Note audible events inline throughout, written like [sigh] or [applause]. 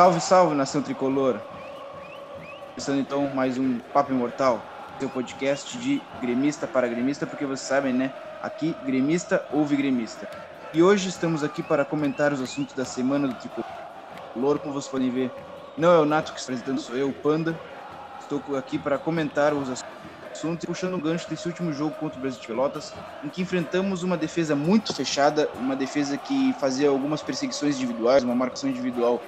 Salve, salve, nação tricolor. Começando então mais um Papo Imortal, seu podcast de gremista para gremista, porque vocês sabem, né? Aqui, gremista ouve gremista. E hoje estamos aqui para comentar os assuntos da semana do tricolor. Como vocês podem ver, não é o Nato que está apresentando, sou eu, o Panda. Estou aqui para comentar os assuntos, puxando um gancho desse último jogo contra o Brasil de Pelotas, em que enfrentamos uma defesa muito fechada, uma defesa que fazia algumas perseguições individuais, uma marcação individual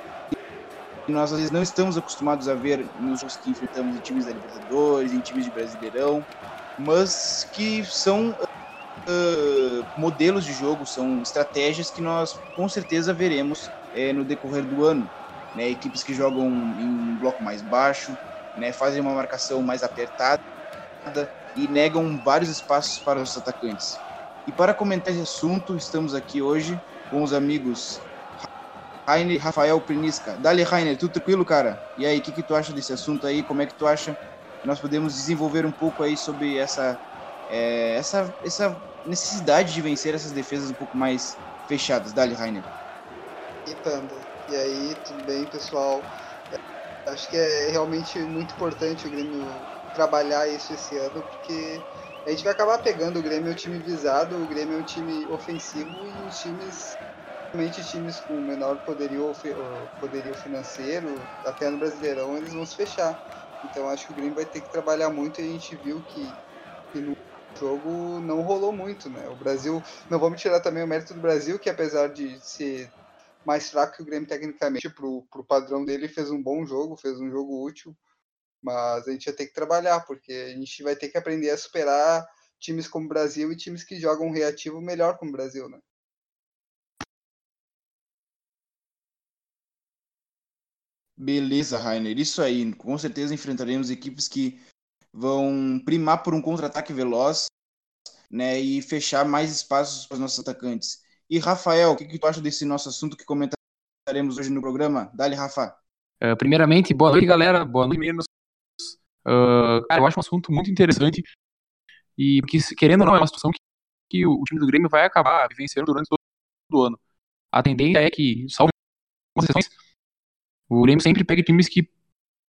nós às vezes não estamos acostumados a ver nos jogos que enfrentamos em times da Libertadores, em times de Brasileirão, mas que são uh, modelos de jogo, são estratégias que nós com certeza veremos uh, no decorrer do ano. Né? Equipes que jogam em um bloco mais baixo, né? fazem uma marcação mais apertada e negam vários espaços para os atacantes. E para comentar esse assunto, estamos aqui hoje com os amigos Rainer Rafael Prinisca. Dali, Rainer, tudo tranquilo, cara? E aí, o que, que tu acha desse assunto aí? Como é que tu acha que nós podemos desenvolver um pouco aí sobre essa, é, essa, essa necessidade de vencer essas defesas um pouco mais fechadas? Dali, Rainer. E Panda, e aí, tudo bem, pessoal? Acho que é realmente muito importante o Grêmio trabalhar isso esse ano, porque a gente vai acabar pegando o Grêmio é um time visado, o Grêmio é um time ofensivo e os times Realmente times com menor poderio, poderio financeiro, até no Brasileirão, eles vão se fechar. Então acho que o Grêmio vai ter que trabalhar muito e a gente viu que, que no jogo não rolou muito, né? O Brasil, não vamos tirar também o mérito do Brasil, que apesar de ser mais fraco que o Grêmio tecnicamente, pro, pro padrão dele, fez um bom jogo, fez um jogo útil, mas a gente vai ter que trabalhar, porque a gente vai ter que aprender a superar times como o Brasil e times que jogam reativo melhor como o Brasil, né? Beleza, Rainer. Isso aí. Com certeza enfrentaremos equipes que vão primar por um contra-ataque veloz né, e fechar mais espaços para os nossos atacantes. E Rafael, o que, que tu acha desse nosso assunto que comentaremos hoje no programa? Dale, Rafa. Uh, primeiramente, boa noite, galera. Boa noite, meninos. Uh, cara, eu acho um assunto muito interessante e que, querendo ou não, é uma situação que, que o, time do Grêmio vai acabar vivenciando durante todo o ano. A tendência é que, salvo exceções, o Grêmio sempre pega times que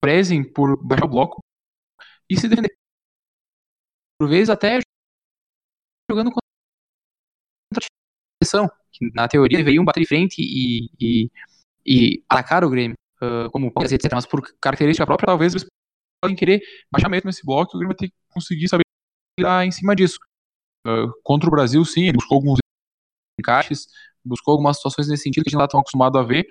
prezem por baixar o bloco e se defender. Por vezes até jogando contra a seleção, que na teoria deveriam bater de frente e, e, e atacar o Grêmio, uh, como Palmeiras, etc. Mas por característica própria, talvez eles podem querer baixar mesmo esse bloco e o Grêmio ter que conseguir saber lá em cima disso. Uh, contra o Brasil, sim, ele buscou alguns encaixes, buscou algumas situações nesse sentido que a gente não está tão acostumado a ver,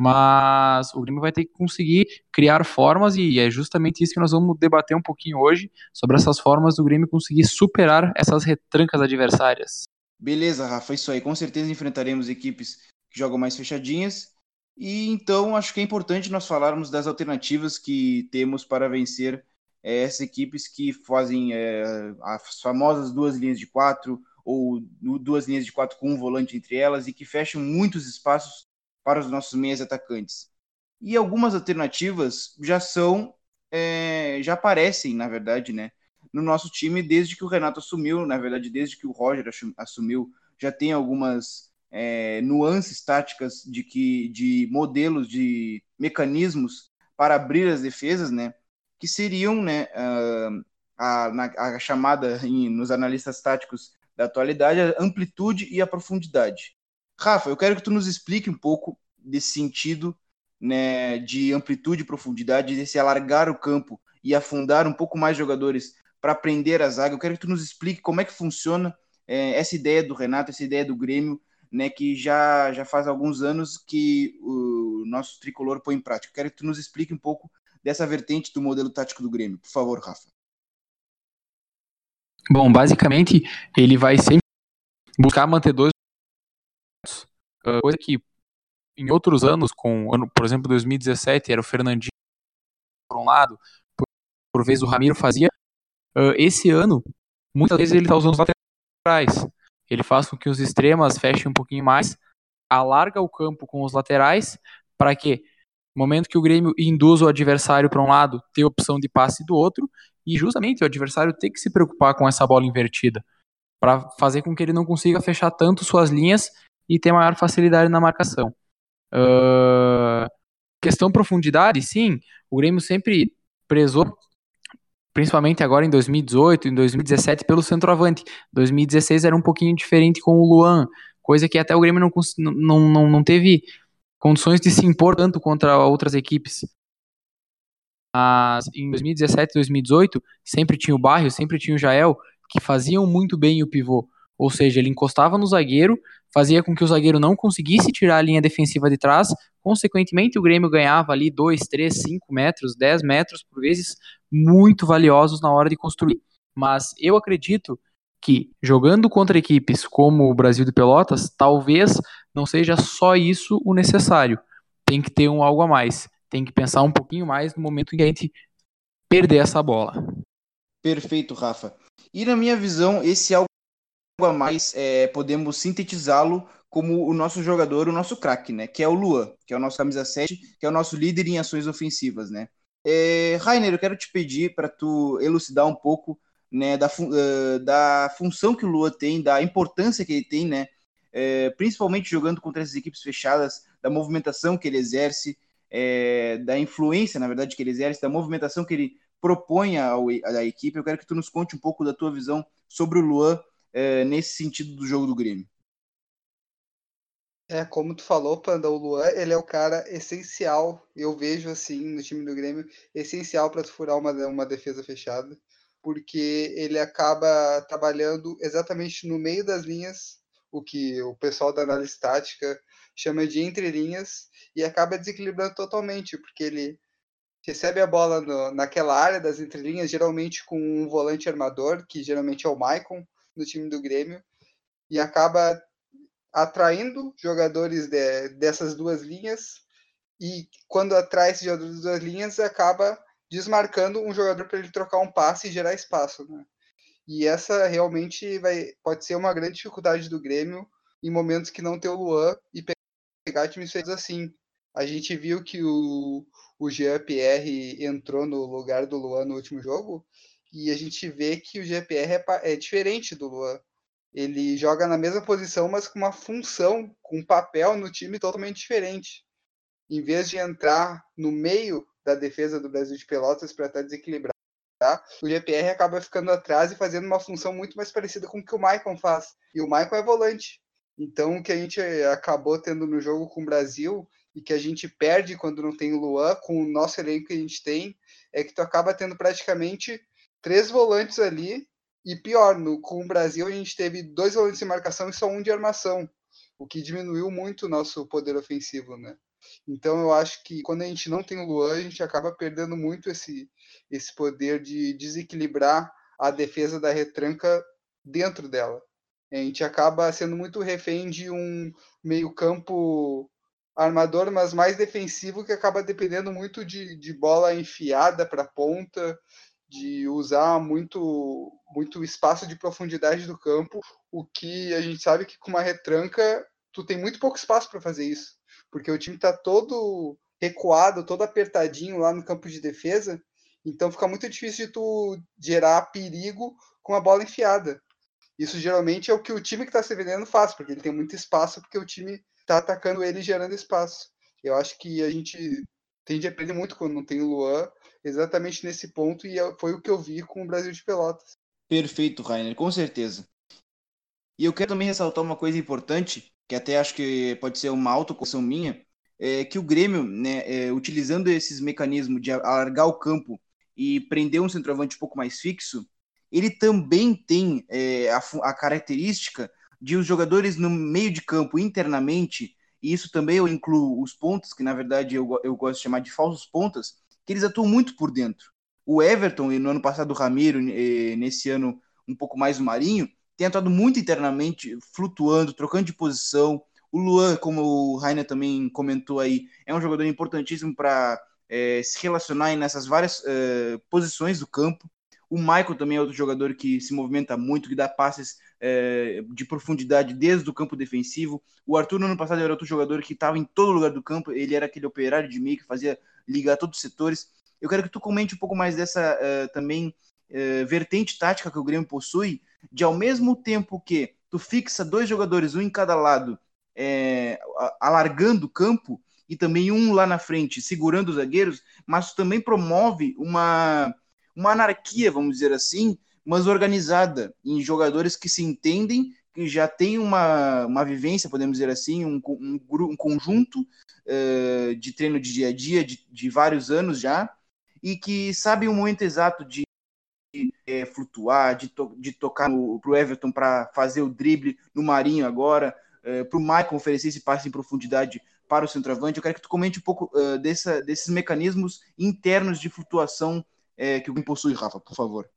mas o Grêmio vai ter que conseguir criar formas e é justamente isso que nós vamos debater um pouquinho hoje sobre essas formas do Grêmio conseguir superar essas retrancas adversárias. Beleza, Rafa, isso aí. Com certeza enfrentaremos equipes que jogam mais fechadinhas. E então acho que é importante nós falarmos das alternativas que temos para vencer é, essas equipes que fazem é, as famosas duas linhas de quatro ou duas linhas de quatro com um volante entre elas e que fecham muitos espaços para os nossos meias atacantes. E algumas alternativas já são, é, já aparecem, na verdade, né, no nosso time desde que o Renato assumiu, na verdade, desde que o Roger assumiu, já tem algumas é, nuances táticas de que de modelos de mecanismos para abrir as defesas, né, que seriam, né, a, a, a chamada em, nos analistas táticos da atualidade a amplitude e a profundidade. Rafa, eu quero que tu nos explique um pouco desse sentido né, de amplitude e profundidade, desse alargar o campo e afundar um pouco mais jogadores para prender a zaga. Eu quero que tu nos explique como é que funciona é, essa ideia do Renato, essa ideia do Grêmio, né, que já, já faz alguns anos que o nosso tricolor põe em prática. Eu quero que tu nos explique um pouco dessa vertente do modelo tático do Grêmio. Por favor, Rafa. Bom, basicamente, ele vai sempre buscar manter dois coisa que em outros anos, com, por exemplo, 2017, era o Fernandinho por um lado, por, por vezes o Ramiro fazia. Uh, esse ano, muitas vezes ele está usando os laterais. Ele faz com que os extremas fechem um pouquinho mais, alarga o campo com os laterais, para que, no momento que o Grêmio induz o adversário para um lado, ter opção de passe do outro, e justamente o adversário tem que se preocupar com essa bola invertida, para fazer com que ele não consiga fechar tanto suas linhas e ter maior facilidade na marcação. Uh, questão profundidade, sim, o Grêmio sempre prezou, principalmente agora em 2018, em 2017, pelo centroavante. 2016 era um pouquinho diferente com o Luan, coisa que até o Grêmio não, não, não, não teve condições de se impor tanto contra outras equipes. Mas em 2017 2018, sempre tinha o Barrio, sempre tinha o Jael, que faziam muito bem o pivô. Ou seja, ele encostava no zagueiro, fazia com que o zagueiro não conseguisse tirar a linha defensiva de trás, consequentemente o Grêmio ganhava ali 2, 3, 5 metros, 10 metros, por vezes, muito valiosos na hora de construir. Mas eu acredito que jogando contra equipes como o Brasil de Pelotas, talvez não seja só isso o necessário. Tem que ter um algo a mais. Tem que pensar um pouquinho mais no momento em que a gente perder essa bola. Perfeito, Rafa. E na minha visão, esse algo a mais é, podemos sintetizá-lo como o nosso jogador, o nosso craque, né? Que é o Luan, que é o nosso camisa 7, que é o nosso líder em ações ofensivas, né? É, Rainer, eu quero te pedir para tu elucidar um pouco né, da, uh, da função que o Lua tem, da importância que ele tem, né, é, principalmente jogando contra essas equipes fechadas, da movimentação que ele exerce, é, da influência, na verdade, que ele exerce, da movimentação que ele propõe à equipe. Eu quero que tu nos conte um pouco da tua visão sobre o Luan é, nesse sentido do jogo do Grêmio. É, como tu falou, Panda, o Luan, ele é o cara essencial, eu vejo assim, no time do Grêmio, essencial para tu furar uma, uma defesa fechada porque ele acaba trabalhando exatamente no meio das linhas, o que o pessoal da análise tática chama de entrelinhas, e acaba desequilibrando totalmente, porque ele recebe a bola no, naquela área das entrelinhas, geralmente com um volante armador, que geralmente é o Maicon, no time do Grêmio, e acaba atraindo jogadores de, dessas duas linhas, e quando atrai esses jogadores das duas linhas, acaba desmarcando um jogador para ele trocar um passe e gerar espaço, né? E essa realmente vai, pode ser uma grande dificuldade do Grêmio em momentos que não tem o Luan e pegar times feitos assim. A gente viu que o, o Jean-Pierre entrou no lugar do Luan no último jogo e a gente vê que o Jean-Pierre é, é diferente do Luan. Ele joga na mesma posição, mas com uma função, com um papel no time totalmente diferente. Em vez de entrar no meio da defesa do Brasil de Pelotas para estar desequilibrado. Tá? O GPR acaba ficando atrás e fazendo uma função muito mais parecida com o que o Maicon faz. E o Maicon é volante. Então, o que a gente acabou tendo no jogo com o Brasil e que a gente perde quando não tem o Luan, com o nosso elenco que a gente tem, é que tu acaba tendo praticamente três volantes ali. E pior, no, com o Brasil a gente teve dois volantes de marcação e só um de armação, o que diminuiu muito o nosso poder ofensivo, né? Então eu acho que quando a gente não tem o Luan, a gente acaba perdendo muito esse, esse poder de desequilibrar a defesa da retranca dentro dela. A gente acaba sendo muito refém de um meio-campo armador, mas mais defensivo, que acaba dependendo muito de, de bola enfiada para ponta, de usar muito, muito espaço de profundidade do campo, o que a gente sabe que com uma retranca tu tem muito pouco espaço para fazer isso porque o time está todo recuado, todo apertadinho lá no campo de defesa, então fica muito difícil de tu gerar perigo com a bola enfiada. Isso geralmente é o que o time que está se vendendo faz, porque ele tem muito espaço, porque o time está atacando ele gerando espaço. Eu acho que a gente tende a aprender muito quando não tem o Luan, exatamente nesse ponto, e é, foi o que eu vi com o Brasil de Pelotas. Perfeito, Rainer, com certeza. E eu quero também ressaltar uma coisa importante, que até acho que pode ser uma autocorreção minha, é que o Grêmio, né, é, utilizando esses mecanismos de alargar o campo e prender um centroavante um pouco mais fixo, ele também tem é, a, a, característica de os jogadores no meio de campo internamente, e isso também eu incluo os pontos, que na verdade eu, eu gosto de chamar de falsos pontas, que eles atuam muito por dentro. O Everton, no ano passado o Ramiro, nesse ano um pouco mais o Marinho, tem atuado muito internamente, flutuando, trocando de posição. O Luan, como o Rainer também comentou aí, é um jogador importantíssimo para é, se relacionar nessas várias é, posições do campo. O Michael também é outro jogador que se movimenta muito, que dá passes é, de profundidade desde o campo defensivo. O Arthur, no ano passado, era outro jogador que estava em todo lugar do campo. Ele era aquele operário de meio que fazia ligar todos os setores. Eu quero que tu comente um pouco mais dessa uh, também uh, vertente tática que o Grêmio possui, de ao mesmo tempo que tu fixa dois jogadores, um em cada lado, é, alargando o campo, e também um lá na frente segurando os zagueiros, mas também promove uma, uma anarquia, vamos dizer assim, mas organizada, em jogadores que se entendem, que já têm uma, uma vivência, podemos dizer assim, um, um, um conjunto uh, de treino de dia a dia, de, de vários anos já, e que sabem o momento exato de é, flutuar, de, to de tocar para o Everton para fazer o drible no Marinho agora, é, para o Michael oferecer esse passe em profundidade para o centroavante. Eu quero que tu comente um pouco uh, dessa, desses mecanismos internos de flutuação é, que o possui, Rafa, por favor.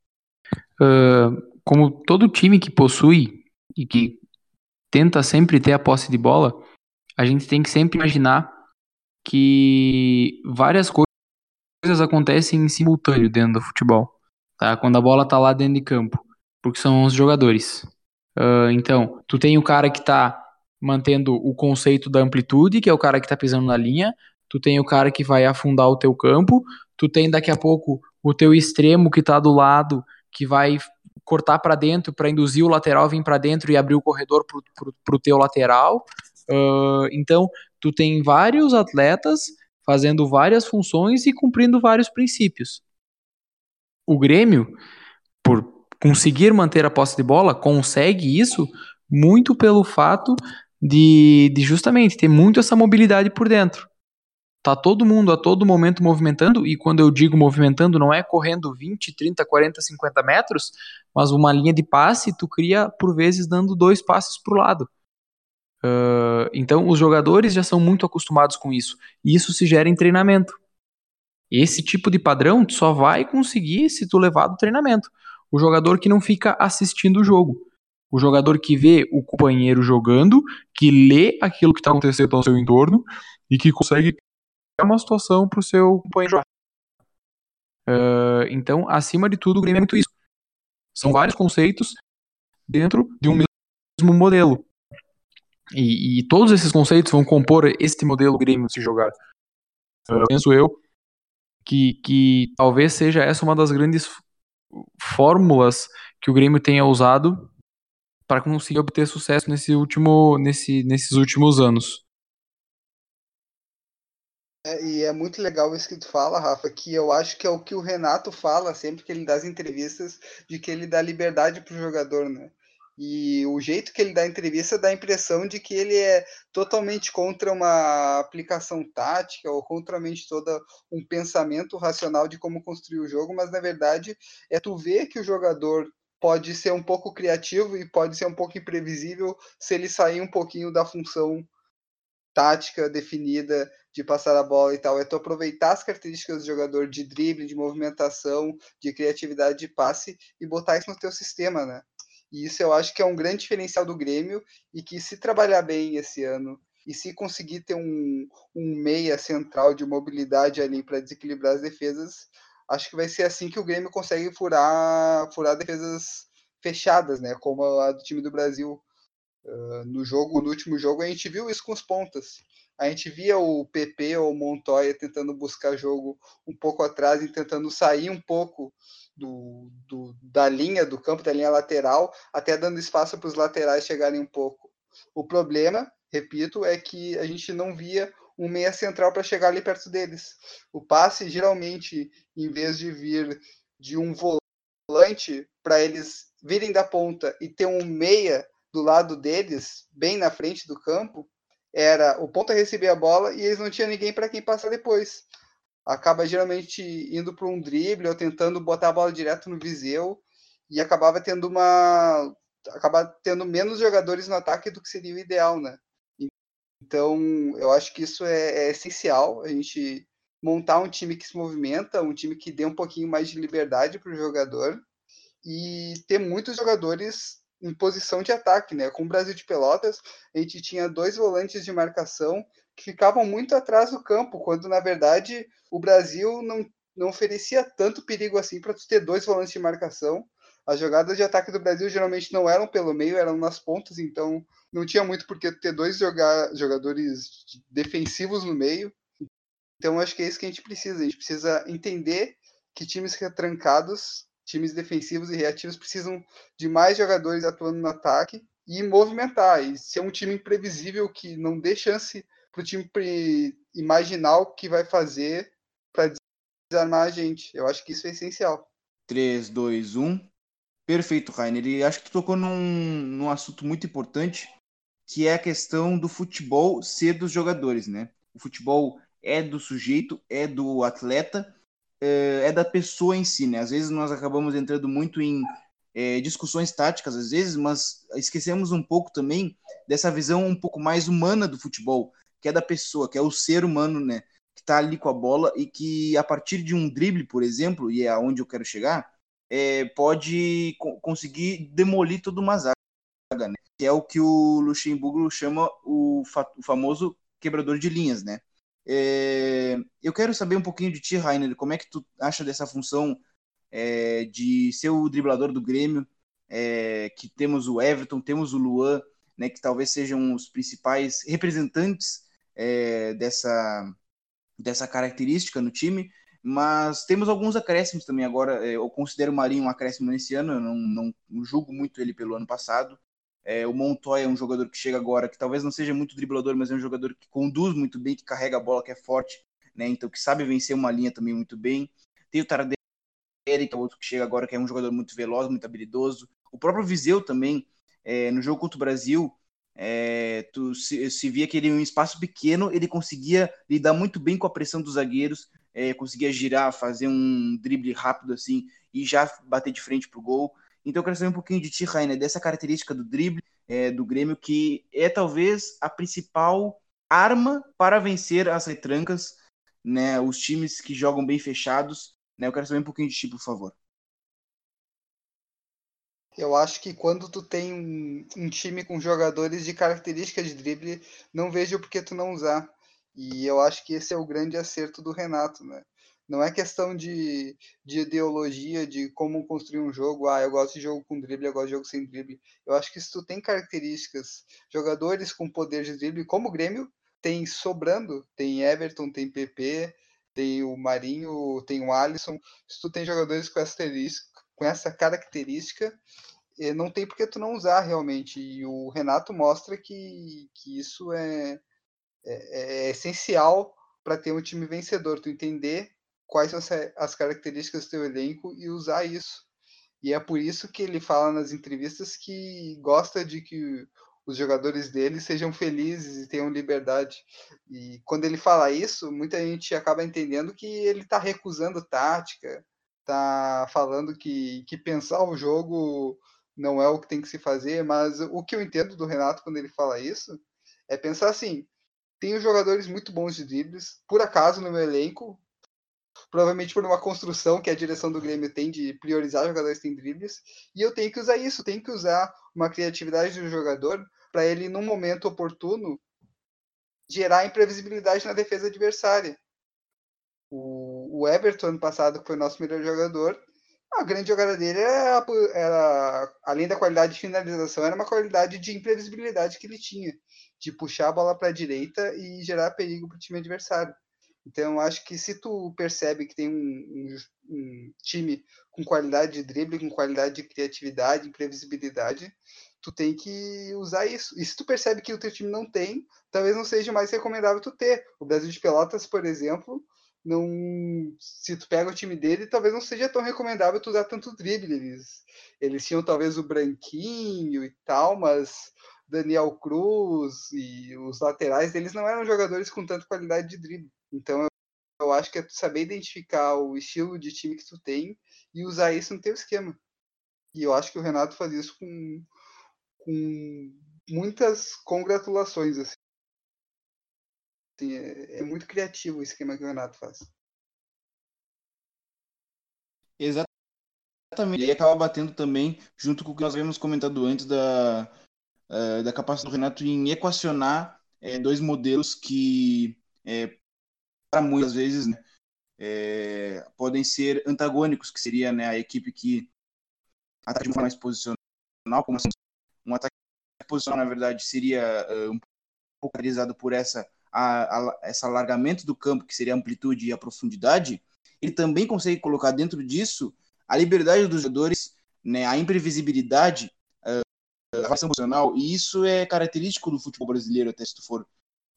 Uh, como todo time que possui e que tenta sempre ter a posse de bola, a gente tem que sempre imaginar que várias coisas acontecem em simultâneo dentro do futebol, tá? Quando a bola tá lá dentro de campo, porque são os jogadores. Uh, então, tu tem o cara que tá mantendo o conceito da amplitude, que é o cara que tá pisando na linha, tu tem o cara que vai afundar o teu campo, tu tem daqui a pouco o teu extremo que tá do lado, que vai cortar para dentro para induzir o lateral vir para dentro e abrir o corredor pro, pro teu lateral. Uh, então, tu tem vários atletas fazendo várias funções e cumprindo vários princípios. O Grêmio, por conseguir manter a posse de bola, consegue isso muito pelo fato de, de justamente ter muito essa mobilidade por dentro. Tá todo mundo a todo momento movimentando, e quando eu digo movimentando, não é correndo 20, 30, 40, 50 metros, mas uma linha de passe tu cria, por vezes, dando dois passes para o lado. Uh, então, os jogadores já são muito acostumados com isso, e isso se gera em treinamento. Esse tipo de padrão tu só vai conseguir se tu levar do treinamento. O jogador que não fica assistindo o jogo o jogador que vê o companheiro jogando, que lê aquilo que está acontecendo ao seu entorno e que consegue criar uma situação para o seu companheiro. Uh, então, acima de tudo, o Grêmio é muito isso. São vários conceitos dentro de um mesmo modelo. E, e todos esses conceitos vão compor este modelo Grêmio se jogar. Uh, penso eu que, que talvez seja essa uma das grandes fórmulas que o Grêmio tenha usado para conseguir obter sucesso nesse último, nesse, nesses últimos anos. É, e é muito legal isso que tu fala, Rafa, que eu acho que é o que o Renato fala sempre que ele dá as entrevistas, de que ele dá liberdade para o jogador, né? E o jeito que ele dá a entrevista dá a impressão de que ele é totalmente contra uma aplicação tática ou contra todo um pensamento racional de como construir o jogo, mas na verdade é tu ver que o jogador pode ser um pouco criativo e pode ser um pouco imprevisível se ele sair um pouquinho da função tática definida de passar a bola e tal. É tu aproveitar as características do jogador de drible, de movimentação, de criatividade de passe e botar isso no teu sistema, né? E isso eu acho que é um grande diferencial do Grêmio e que se trabalhar bem esse ano e se conseguir ter um, um meia central de mobilidade ali para desequilibrar as defesas, acho que vai ser assim que o Grêmio consegue furar, furar defesas fechadas, né? Como a do time do Brasil. Uh, no jogo, no último jogo, a gente viu isso com os pontas. A gente via o PP ou o Montoya tentando buscar jogo um pouco atrás e tentando sair um pouco do, do, da linha do campo, da linha lateral, até dando espaço para os laterais chegarem um pouco. O problema, repito, é que a gente não via um meia central para chegar ali perto deles. O passe, geralmente, em vez de vir de um volante para eles virem da ponta e ter um meia do lado deles, bem na frente do campo, era o ponta receber a bola e eles não tinham ninguém para quem passar depois. Acaba geralmente indo para um drible ou tentando botar a bola direto no Viseu e acabava tendo uma acaba tendo menos jogadores no ataque do que seria o ideal, né? Então, eu acho que isso é, é essencial, a gente montar um time que se movimenta, um time que dê um pouquinho mais de liberdade para o jogador e ter muitos jogadores em posição de ataque, né? Com o Brasil de Pelotas, a gente tinha dois volantes de marcação que ficavam muito atrás do campo, quando na verdade o Brasil não, não oferecia tanto perigo assim para ter dois volantes de marcação. As jogadas de ataque do Brasil geralmente não eram pelo meio, eram nas pontas, então não tinha muito porque ter dois jogadores defensivos no meio. Então acho que é isso que a gente precisa. A gente precisa entender que times retrancados, times defensivos e reativos precisam de mais jogadores atuando no ataque e movimentar. E ser um time imprevisível que não dê chance para o time imaginar o que vai fazer para desarmar a gente. Eu acho que isso é essencial. 3, 2, 1. Perfeito, Rainer. E acho que tu tocou num, num assunto muito importante, que é a questão do futebol ser dos jogadores, né? O futebol é do sujeito, é do atleta, é, é da pessoa em si, né? Às vezes nós acabamos entrando muito em é, discussões táticas, às vezes, mas esquecemos um pouco também dessa visão um pouco mais humana do futebol, que é da pessoa, que é o ser humano, né? Que tá ali com a bola e que a partir de um drible, por exemplo, e é aonde eu quero chegar, é, pode co conseguir demolir toda uma zaga, né? Que é o que o Luxemburgo chama o, fa o famoso quebrador de linhas, né? É, eu quero saber um pouquinho de ti, Rainer, como é que tu acha dessa função é, de ser o driblador do Grêmio, é, que temos o Everton, temos o Luan, né, que talvez sejam os principais representantes dessa, dessa característica no time, mas temos alguns acréscimos também agora. Eu considero o Marinho um acréscimo nesse ano, eu não, não julgo muito ele pelo ano passado. É, o Montoya é um jogador que chega agora, que talvez não seja muito driblador, mas é um jogador que conduz muito bem, que carrega a bola, que é forte, né? Então que sabe vencer uma linha também muito bem. Tem o Tardelli, que é outro que chega agora, que é um jogador muito veloz, muito habilidoso. O próprio Viseu também, é, no jogo contra o Brasil, é, tu se, se, via que ele em um espaço pequeno ele conseguia lidar muito bem com a pressão dos zagueiros, é, conseguia girar, fazer um drible rápido assim e já bater de frente pro gol. Então eu quero saber um pouquinho de ti, Rainer, dessa característica do drible é, do Grêmio, que é talvez a principal arma para vencer as retrancas, né, os times que jogam bem fechados. Né, eu quero saber um pouquinho de ti, por favor. Eu acho que quando tu tem um, um time com jogadores de características de drible, não vejo por que tu não usar. E eu acho que esse é o grande acerto do Renato, né? Não é questão de, de ideologia, de como construir um jogo. Ah, eu gosto de jogo com drible, eu gosto de jogo sem drible. Eu acho que se tu tem características, jogadores com poder de drible, como o Grêmio tem sobrando, tem Everton, tem PP, tem o Marinho, tem o Alisson. Se tu tem jogadores com essa, com essa característica, não tem por que tu não usar realmente. E o Renato mostra que, que isso é, é, é essencial para ter um time vencedor. Tu entender quais são as características do teu elenco e usar isso. E é por isso que ele fala nas entrevistas que gosta de que os jogadores dele sejam felizes e tenham liberdade. E quando ele fala isso, muita gente acaba entendendo que ele está recusando tática, está falando que, que pensar o jogo não é o que tem que se fazer, mas o que eu entendo do Renato quando ele fala isso é pensar assim: tenho jogadores muito bons de dribles, por acaso no meu elenco, provavelmente por uma construção que a direção do Grêmio tem de priorizar jogadores que têm dribles, e eu tenho que usar isso, tenho que usar uma criatividade do jogador para ele, num momento oportuno, gerar imprevisibilidade na defesa adversária. O, o Everton, ano passado, que foi o nosso melhor jogador, a grande jogada dele era, era, além da qualidade de finalização, era uma qualidade de imprevisibilidade que ele tinha, de puxar a bola para a direita e gerar perigo para o time adversário. Então, acho que se tu percebe que tem um, um, um, time com qualidade de drible, com qualidade de criatividade, imprevisibilidade, tu tem que usar isso. E se tu percebe que o teu time não tem, talvez não seja mais recomendável tu ter. O Brasil de Pelotas, por exemplo, não, se tu pega o time dele, talvez não seja tão recomendável tu usar tanto drible. Eles, eles tinham talvez o Branquinho e tal, mas Daniel Cruz e os laterais deles não eram jogadores com tanta qualidade de drible. Então eu acho que é saber identificar o estilo de time que tu tem e usar isso no teu esquema. E eu acho que o Renato faz isso com, com muitas congratulações. Assim. É, é muito criativo o esquema que o Renato faz. Exatamente. E acaba batendo também, junto com o que nós havíamos comentado antes, da, uh, da capacidade do Renato em equacionar é, dois modelos que é, muitas vezes né, é, podem ser antagônicos, que seria né, a equipe que ataca de forma mais posicional, como assim, um ataque posicional, na verdade, seria uh, um pouco por essa, a, a, essa alargamento do campo, que seria a amplitude e a profundidade, ele também consegue colocar dentro disso a liberdade dos jogadores, né, a imprevisibilidade, a relação posicional, e isso é característico do futebol brasileiro, até se tu for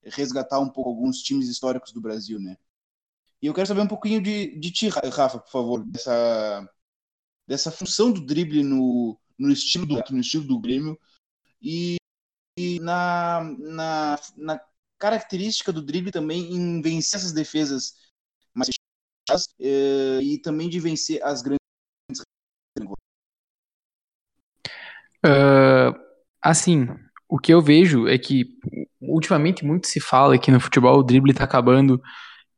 resgatar um pouco alguns times históricos do Brasil, né? E eu quero saber um pouquinho de, de ti, Rafa, por favor, dessa, dessa função do drible no, no estilo do no estilo do Grêmio e, e na, na, na característica do drible também em vencer essas defesas mais fechadas eh, e também de vencer as grandes. Uh, assim, o que eu vejo é que ultimamente muito se fala que no futebol o drible tá acabando,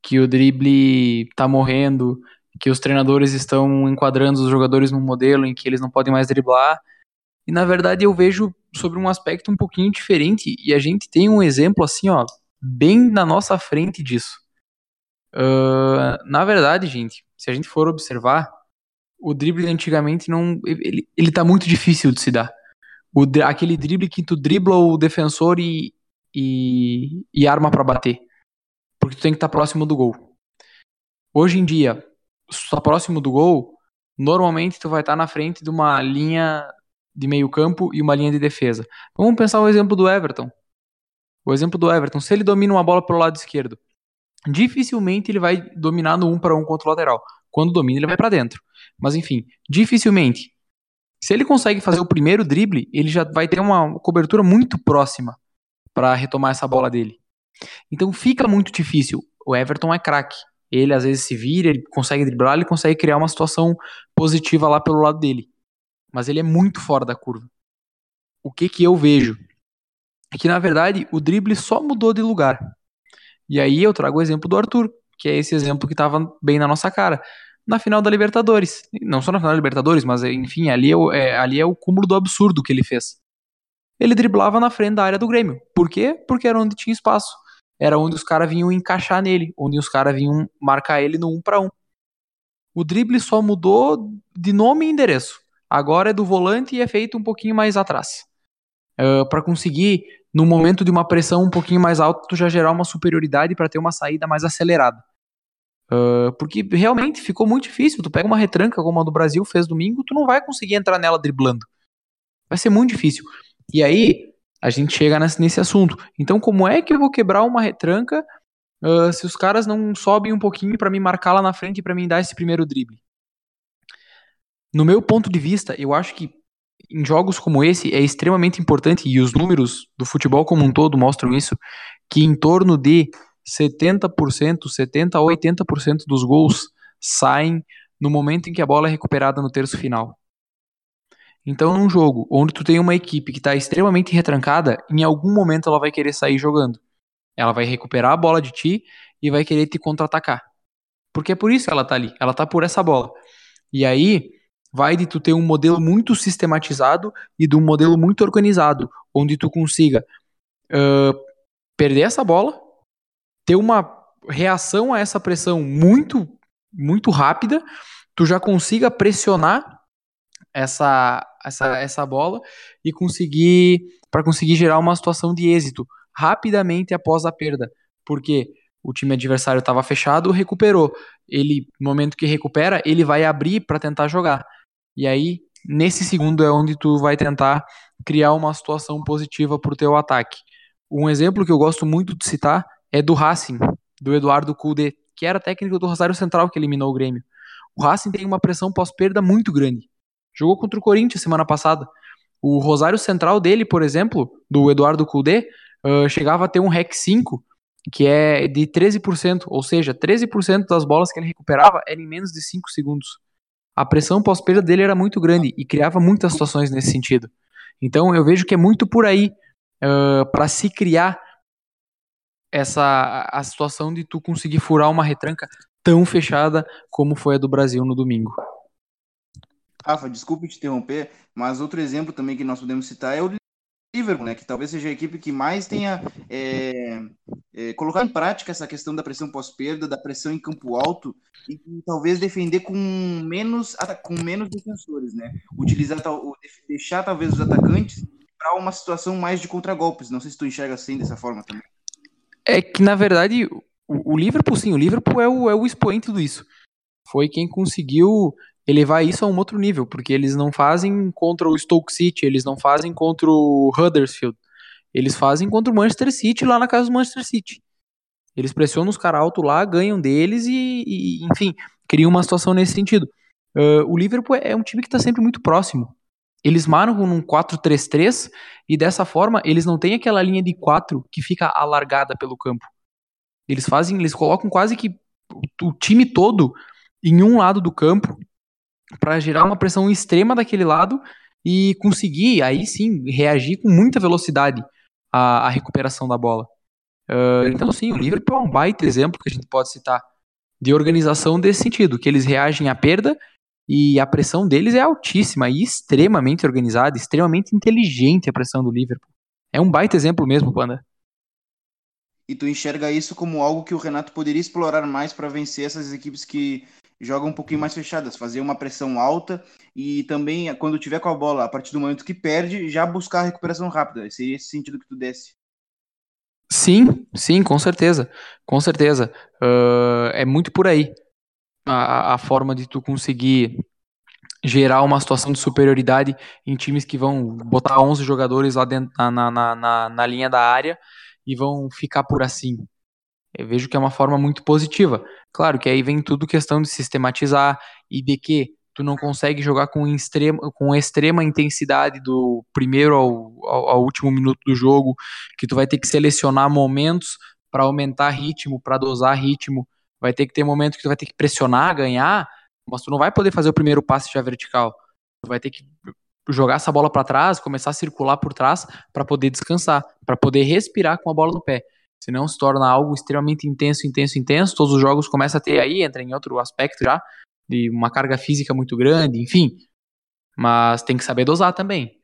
que o drible tá morrendo, que os treinadores estão enquadrando os jogadores num modelo em que eles não podem mais driblar. E na verdade eu vejo sobre um aspecto um pouquinho diferente e a gente tem um exemplo assim, ó, bem na nossa frente disso. Uh, na verdade, gente, se a gente for observar, o drible antigamente não, ele, ele tá muito difícil de se dar. O, aquele drible que tu dribla o defensor e, e, e arma para bater. Porque tu tem que estar tá próximo do gol. Hoje em dia, se tu tá próximo do gol, normalmente tu vai estar tá na frente de uma linha de meio campo e uma linha de defesa. Vamos pensar o exemplo do Everton. O exemplo do Everton, se ele domina uma bola pelo lado esquerdo, dificilmente ele vai dominar no 1 um para 1 um contra o lateral. Quando domina, ele vai para dentro. Mas enfim, dificilmente. Se ele consegue fazer o primeiro drible, ele já vai ter uma cobertura muito próxima para retomar essa bola dele. Então fica muito difícil. O Everton é craque. Ele às vezes se vira, ele consegue driblar, ele consegue criar uma situação positiva lá pelo lado dele. Mas ele é muito fora da curva. O que que eu vejo? É que na verdade o drible só mudou de lugar. E aí eu trago o exemplo do Arthur, que é esse exemplo que estava bem na nossa cara na final da Libertadores. Não só na final da Libertadores, mas enfim, ali é, o, é, ali é o cúmulo do absurdo que ele fez. Ele driblava na frente da área do Grêmio. Por quê? Porque era onde tinha espaço. Era onde os caras vinham encaixar nele, onde os caras vinham marcar ele no um para um. O drible só mudou de nome e endereço. Agora é do volante e é feito um pouquinho mais atrás. Uh, para conseguir, no momento de uma pressão um pouquinho mais alta, tu já gerar uma superioridade para ter uma saída mais acelerada. Uh, porque realmente ficou muito difícil. Tu pega uma retranca como a do Brasil fez domingo, tu não vai conseguir entrar nela driblando. Vai ser muito difícil. E aí, a gente chega nesse, nesse assunto. Então, como é que eu vou quebrar uma retranca uh, se os caras não sobem um pouquinho para me marcar lá na frente e para mim dar esse primeiro drible? No meu ponto de vista, eu acho que em jogos como esse é extremamente importante, e os números do futebol como um todo mostram isso, que em torno de 70%, 70% a 80% dos gols saem no momento em que a bola é recuperada no terço final. Então, num jogo onde tu tem uma equipe que está extremamente retrancada, em algum momento ela vai querer sair jogando. Ela vai recuperar a bola de ti e vai querer te contra-atacar. Porque é por isso que ela tá ali. Ela tá por essa bola. E aí, vai de tu ter um modelo muito sistematizado e de um modelo muito organizado, onde tu consiga uh, perder essa bola, ter uma reação a essa pressão muito, muito rápida, tu já consiga pressionar essa, essa, essa bola e conseguir para conseguir gerar uma situação de êxito rapidamente após a perda, porque o time adversário estava fechado, recuperou. Ele, no momento que recupera, ele vai abrir para tentar jogar. E aí, nesse segundo é onde tu vai tentar criar uma situação positiva para o teu ataque. Um exemplo que eu gosto muito de citar é do Racing, do Eduardo Cudê, que era técnico do Rosário Central que eliminou o Grêmio. O Racing tem uma pressão pós-perda muito grande. Jogou contra o Corinthians semana passada. O Rosário Central dele, por exemplo, do Eduardo Cudê, uh, chegava a ter um REC 5, que é de 13%, ou seja, 13% das bolas que ele recuperava era em menos de 5 segundos. A pressão pós-perda dele era muito grande e criava muitas situações nesse sentido. Então eu vejo que é muito por aí uh, para se criar essa a situação de tu conseguir furar uma retranca tão fechada como foi a do Brasil no domingo. Rafa, desculpe te interromper, mas outro exemplo também que nós podemos citar é o Liverpool, né, que talvez seja a equipe que mais tenha é, é, colocado em prática essa questão da pressão pós-perda, da pressão em campo alto e, talvez defender com menos com menos defensores, né? Utilizar deixar talvez os atacantes para uma situação mais de contragolpes. Não sei se tu enxerga assim dessa forma também. É que, na verdade, o, o Liverpool, sim, o Liverpool é o, é o expoente disso. Foi quem conseguiu elevar isso a um outro nível, porque eles não fazem contra o Stoke City, eles não fazem contra o Huddersfield, Eles fazem contra o Manchester City lá na casa do Manchester City. Eles pressionam os caras alto lá, ganham deles e, e, enfim, criam uma situação nesse sentido. Uh, o Liverpool é um time que está sempre muito próximo. Eles marcam num 4-3-3 e dessa forma eles não têm aquela linha de 4 que fica alargada pelo campo. Eles fazem, eles colocam quase que o time todo em um lado do campo para gerar uma pressão extrema daquele lado e conseguir aí sim reagir com muita velocidade à, à recuperação da bola. Uh, então sim, o Liverpool é um baita exemplo que a gente pode citar de organização desse sentido, que eles reagem à perda e a pressão deles é altíssima e extremamente organizada, extremamente inteligente a pressão do Liverpool. É um baita exemplo mesmo, Panda. E tu enxerga isso como algo que o Renato poderia explorar mais para vencer essas equipes que jogam um pouquinho mais fechadas, fazer uma pressão alta e também, quando tiver com a bola, a partir do momento que perde, já buscar a recuperação rápida. Seria esse sentido que tu desse. Sim, sim, com certeza. Com certeza. Uh, é muito por aí a, a forma de tu conseguir gerar uma situação de superioridade em times que vão botar 11 jogadores lá dentro na, na, na, na linha da área e vão ficar por assim. Eu vejo que é uma forma muito positiva. Claro que aí vem tudo questão de sistematizar e de que tu não consegue jogar com extrema, com extrema intensidade do primeiro ao, ao, ao último minuto do jogo, que tu vai ter que selecionar momentos para aumentar ritmo, para dosar ritmo Vai ter que ter momentos que tu vai ter que pressionar, ganhar, mas tu não vai poder fazer o primeiro passe já vertical. Tu vai ter que jogar essa bola para trás, começar a circular por trás para poder descansar, para poder respirar com a bola no pé. Senão se torna algo extremamente intenso, intenso, intenso. Todos os jogos começam a ter aí, entra em outro aspecto já, de uma carga física muito grande, enfim. Mas tem que saber dosar também.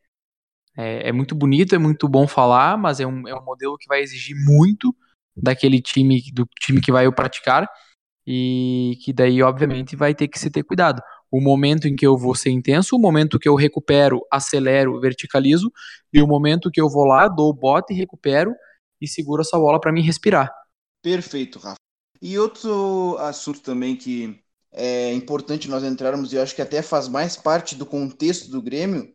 É, é muito bonito, é muito bom falar, mas é um, é um modelo que vai exigir muito daquele time, do time que vai o praticar, e que daí, obviamente, vai ter que se ter cuidado. O momento em que eu vou ser intenso, o momento que eu recupero, acelero, verticalizo, e o momento que eu vou lá, dou o bote, recupero e seguro essa bola para mim respirar. Perfeito, Rafa. E outro assunto também que é importante nós entrarmos, e eu acho que até faz mais parte do contexto do Grêmio,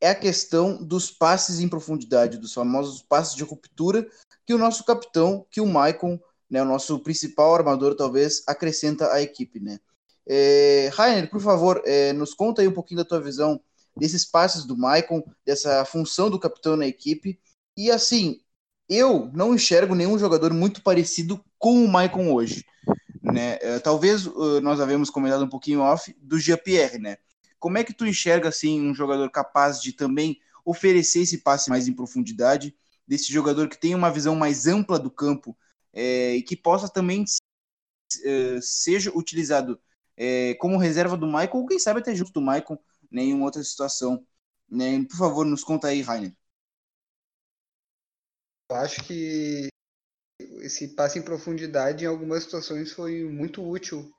é a questão dos passes em profundidade, dos famosos passes de ruptura que o nosso capitão, que o Maicon, né, o nosso principal armador, talvez, acrescenta à equipe, né? É, Rainer, por favor, é, nos conta aí um pouquinho da tua visão desses passes do Maicon, dessa função do capitão na equipe. E assim, eu não enxergo nenhum jogador muito parecido com o Maicon hoje. Né? É, talvez uh, nós havemos comentado um pouquinho off do Jean-Pierre, né? Como é que tu enxerga assim um jogador capaz de também oferecer esse passe mais em profundidade desse jogador que tem uma visão mais ampla do campo é, e que possa também é, seja utilizado é, como reserva do Michael, ou quem sabe até junto do Michael né, em outra situação. Né? Por favor, nos conta aí, Rainer. Eu acho que esse passe em profundidade em algumas situações foi muito útil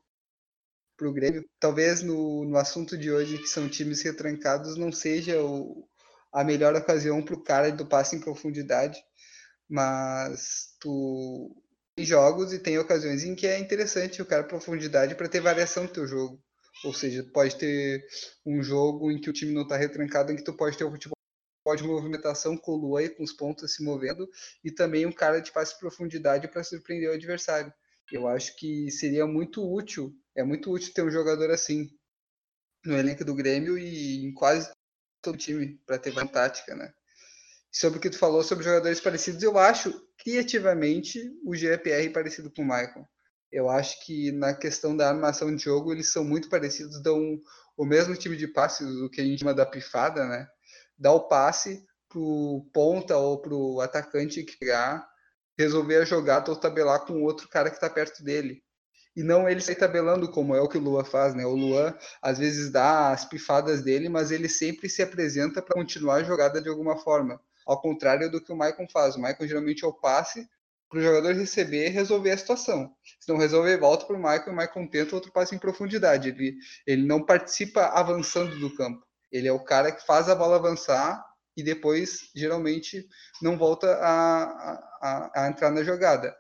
para o Grêmio. Talvez no, no assunto de hoje, que são times retrancados, não seja o, a melhor ocasião para o cara do passe em profundidade, mas tu jogos e tem ocasiões em que é interessante o cara profundidade para ter variação no teu jogo. Ou seja, pode ter um jogo em que o time não está retrancado, em que tu pode ter o futebol de movimentação com Lua com os pontos se movendo, e também um cara de passe profundidade para surpreender o adversário. Eu acho que seria muito útil, é muito útil ter um jogador assim no elenco do Grêmio e em quase todo time para ter vantagem né? Sobre o que tu falou sobre jogadores parecidos, eu acho criativamente o GPR parecido com o Michael. Eu acho que na questão da armação de jogo eles são muito parecidos, dão o mesmo tipo de passe, o que a gente chama da pifada, né? Dá o passe pro ponta ou pro atacante criar, resolver a jogada ou tabelar com outro cara que está perto dele e não ele sair tabelando como é o que o Lua faz, né? O Luan às vezes dá as pifadas dele, mas ele sempre se apresenta para continuar a jogada de alguma forma. Ao contrário do que o Maicon faz. O Maicon geralmente é o passe para o jogador receber e resolver a situação. Se não resolver, volta para o Maicon o Maicon tenta outro passe em profundidade. Ele, ele não participa avançando do campo. Ele é o cara que faz a bola avançar e depois, geralmente, não volta a, a, a entrar na jogada.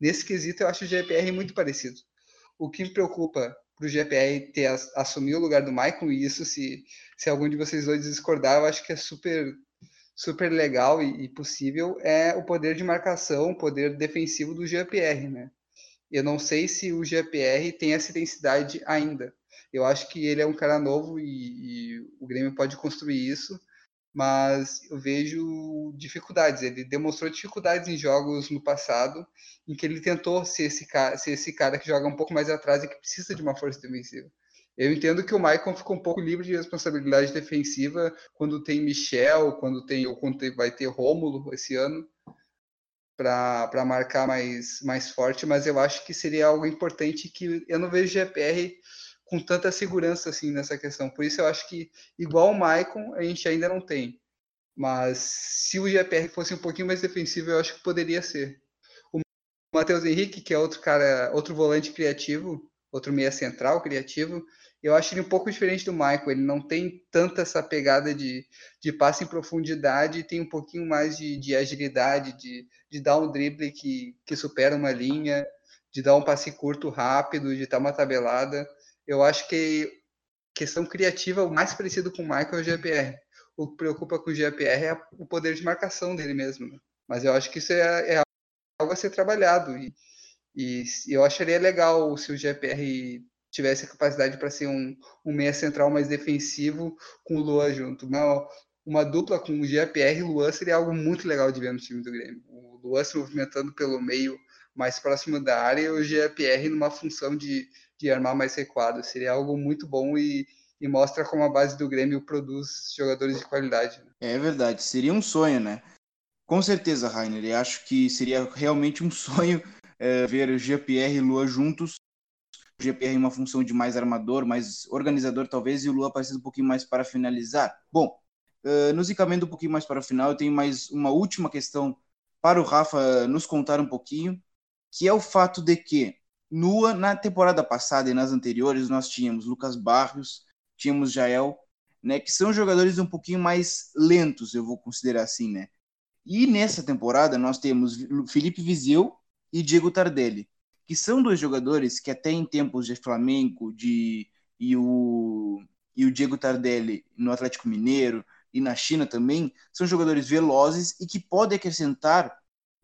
Nesse quesito, eu acho o GPR muito parecido. O que me preocupa para o GPR ter assumir o lugar do Maicon, e isso, se, se algum de vocês dois discordar, eu acho que é super super legal e, e, possível é o poder de marcação, o poder defensivo do GPR, né? Eu não sei se o GPR tem essa intensidade ainda. Eu acho que ele é um cara novo e, e o Grêmio pode construir isso, mas eu vejo dificuldades. Ele demonstrou dificuldades em jogos no passado, em que ele tentou ser esse cara, ser esse cara que joga um pouco mais atrás e que precisa de uma força defensiva. Eu entendo que o Maicon ficou um pouco livre de responsabilidade defensiva quando tem Michel, quando tem ou quando vai ter Rômulo esse ano para marcar mais, mais forte, mas eu acho que seria algo importante que eu não vejo GPR com tanta segurança assim nessa questão. Por isso eu acho que igual o Maicon a gente ainda não tem. Mas se o GPR fosse um pouquinho mais defensivo, eu acho que poderia ser. O Matheus Henrique, que é outro cara, outro volante criativo, outro meia central criativo, eu acho ele um pouco diferente do Michael. Ele não tem tanta essa pegada de, de passe em profundidade, tem um pouquinho mais de, de agilidade, de, de dar um drible que, que supera uma linha, de dar um passe curto rápido, de dar uma tabelada. Eu acho que questão criativa, o mais parecido com o Michael é o GPR. O que preocupa com o GPR é o poder de marcação dele mesmo. Né? Mas eu acho que isso é, é algo a ser trabalhado. E, e eu acharia legal se o GPR tivesse a capacidade para ser um, um meia central mais defensivo com o Luan junto. Uma, uma dupla com o GPR e Luan seria algo muito legal de ver no time do Grêmio. O Luan se movimentando pelo meio mais próximo da área e o GPR numa função de, de armar mais recuado. Seria algo muito bom e, e mostra como a base do Grêmio produz jogadores de qualidade. Né? É verdade, seria um sonho, né? Com certeza, Rainer. Eu acho que seria realmente um [laughs] sonho é, ver o GPR e Lua juntos o GPR em uma função de mais armador, mais organizador talvez, e o Lua aparecendo um pouquinho mais para finalizar. Bom, uh, nos encaminhando um pouquinho mais para o final, eu tenho mais uma última questão para o Rafa nos contar um pouquinho, que é o fato de que no, na temporada passada e nas anteriores nós tínhamos Lucas Barrios, tínhamos Jael, né, que são jogadores um pouquinho mais lentos, eu vou considerar assim, né? E nessa temporada nós temos Felipe Vizeu e Diego Tardelli que são dois jogadores que até em tempos de Flamengo de, e, o, e o Diego Tardelli no Atlético Mineiro e na China também, são jogadores velozes e que podem acrescentar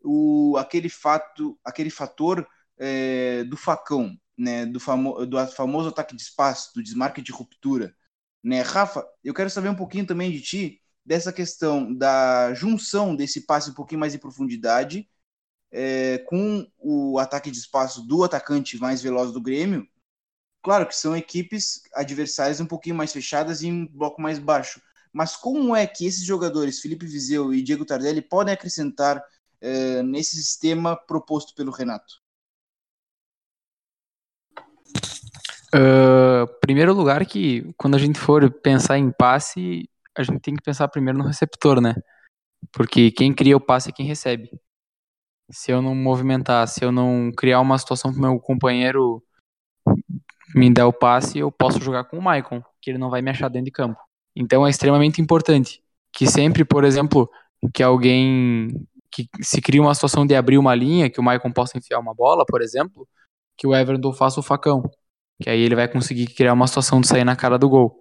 o, aquele, fato, aquele fator é, do facão, né, do, famo, do famoso ataque de espaço, do desmarque de ruptura. Né? Rafa, eu quero saber um pouquinho também de ti, dessa questão da junção desse passe um pouquinho mais em profundidade é, com o ataque de espaço do atacante mais veloz do Grêmio, claro que são equipes adversárias um pouquinho mais fechadas e um bloco mais baixo. Mas como é que esses jogadores, Felipe Vizeu e Diego Tardelli, podem acrescentar é, nesse sistema proposto pelo Renato? Uh, primeiro lugar que quando a gente for pensar em passe, a gente tem que pensar primeiro no receptor, né? Porque quem cria o passe é quem recebe se eu não movimentar, se eu não criar uma situação para meu companheiro me der o passe, eu posso jogar com o Maicon, que ele não vai me achar dentro de campo. Então é extremamente importante que sempre, por exemplo, que alguém que se cria uma situação de abrir uma linha, que o Maicon possa enfiar uma bola, por exemplo, que o Everton faça o facão, que aí ele vai conseguir criar uma situação de sair na cara do gol.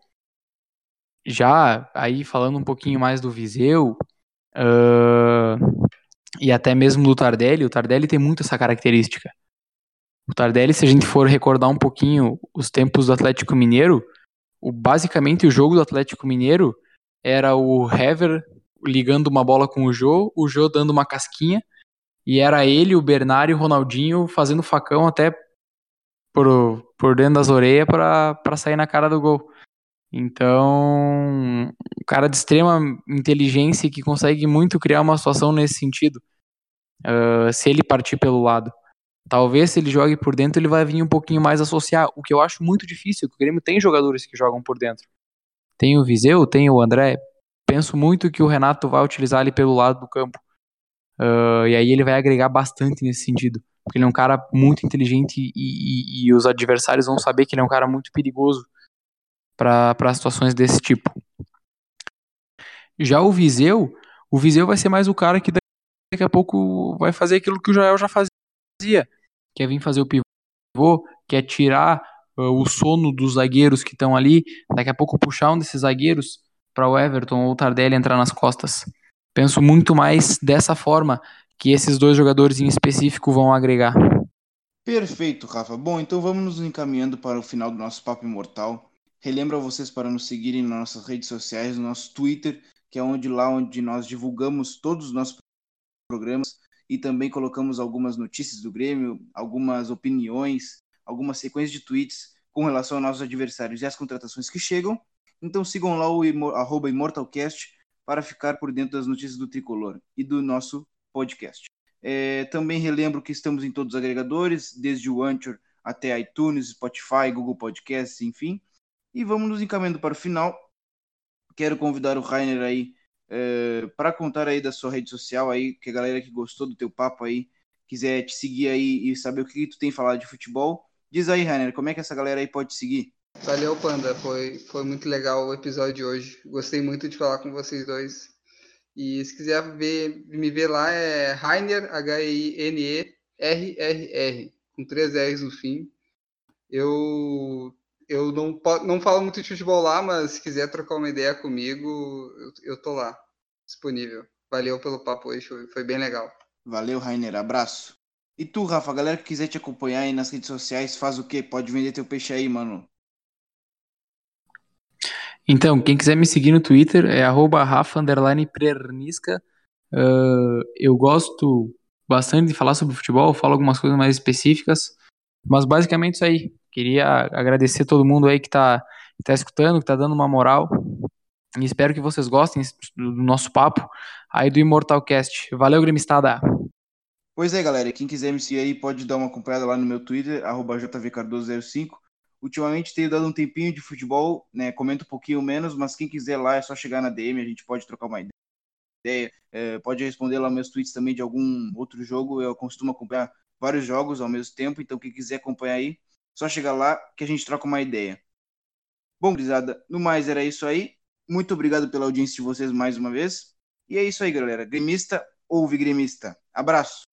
Já aí falando um pouquinho mais do Viseu, uh, e até mesmo do Tardelli, o Tardelli tem muito essa característica. O Tardelli, se a gente for recordar um pouquinho os tempos do Atlético Mineiro, o, basicamente o jogo do Atlético Mineiro era o Hever ligando uma bola com o Jô, o Jô dando uma casquinha, e era ele, o Bernard e o Ronaldinho fazendo facão até por, por dentro das orelhas para sair na cara do gol. Então, um cara de extrema inteligência que consegue muito criar uma situação nesse sentido. Uh, se ele partir pelo lado. Talvez se ele jogue por dentro, ele vai vir um pouquinho mais associar, o que eu acho muito difícil, porque o Grêmio tem jogadores que jogam por dentro. Tem o Viseu, tem o André. Penso muito que o Renato vai utilizar ele pelo lado do campo. Uh, e aí ele vai agregar bastante nesse sentido. Porque ele é um cara muito inteligente e, e, e os adversários vão saber que ele é um cara muito perigoso para situações desse tipo. Já o Viseu, o Viseu vai ser mais o cara que daqui a pouco vai fazer aquilo que o Joel já fazia, que é vir fazer o pivô, que é tirar uh, o sono dos zagueiros que estão ali, daqui a pouco puxar um desses zagueiros para o Everton ou o Tardelli entrar nas costas. penso muito mais dessa forma que esses dois jogadores em específico vão agregar. Perfeito, Rafa. Bom, então vamos nos encaminhando para o final do nosso Papo Imortal. Relembro a vocês para nos seguirem nas nossas redes sociais, no nosso Twitter, que é onde lá onde nós divulgamos todos os nossos programas e também colocamos algumas notícias do Grêmio, algumas opiniões, algumas sequências de tweets com relação aos nossos adversários e as contratações que chegam. Então sigam lá o arroba ImortalCast para ficar por dentro das notícias do Tricolor e do nosso podcast. É, também relembro que estamos em todos os agregadores, desde o Anchor até iTunes, Spotify, Google Podcasts, enfim. E vamos nos encaminhando para o final. Quero convidar o Rainer aí é, para contar aí da sua rede social aí, que a galera que gostou do teu papo aí quiser te seguir aí e saber o que, tu tem falado de futebol. Diz aí, Rainer, como é que essa galera aí pode te seguir? Valeu, Panda. Foi, foi muito legal o episódio de hoje. Gostei muito de falar com vocês dois. E se quiser ver, me ver lá, é Rainer, H-I-N-E-R-R-R, com três R's no fim. Eu não, não falo muito de futebol lá, mas se quiser trocar uma ideia comigo, eu, eu tô lá, disponível. Valeu pelo papo hoje, foi, foi bem legal. Valeu, Rainer. Abraço. E tu, Rafa, a galera que quiser te acompanhar aí nas redes sociais, faz o quê? Pode vender teu peixe aí, mano. Então, quem quiser me seguir no Twitter é rafa_prernisca. Uh, eu gosto bastante de falar sobre futebol, falo algumas coisas mais específicas, mas basicamente isso aí. Queria agradecer todo mundo aí que está tá escutando, que está dando uma moral. E espero que vocês gostem do nosso papo aí do Immortalcast. Valeu, gremistada! Pois é, galera. Quem quiser me seguir aí pode dar uma acompanhada lá no meu Twitter, jvcardoso05. Ultimamente tenho dado um tempinho de futebol, né? Comento um pouquinho menos, mas quem quiser lá é só chegar na DM, a gente pode trocar uma ideia. É, pode responder lá meus tweets também de algum outro jogo. Eu costumo acompanhar vários jogos ao mesmo tempo, então quem quiser acompanhar aí, só chegar lá que a gente troca uma ideia. Bom, gurizada, no mais era isso aí. Muito obrigado pela audiência de vocês mais uma vez. E é isso aí, galera. Gremista ouve gremista. Abraço.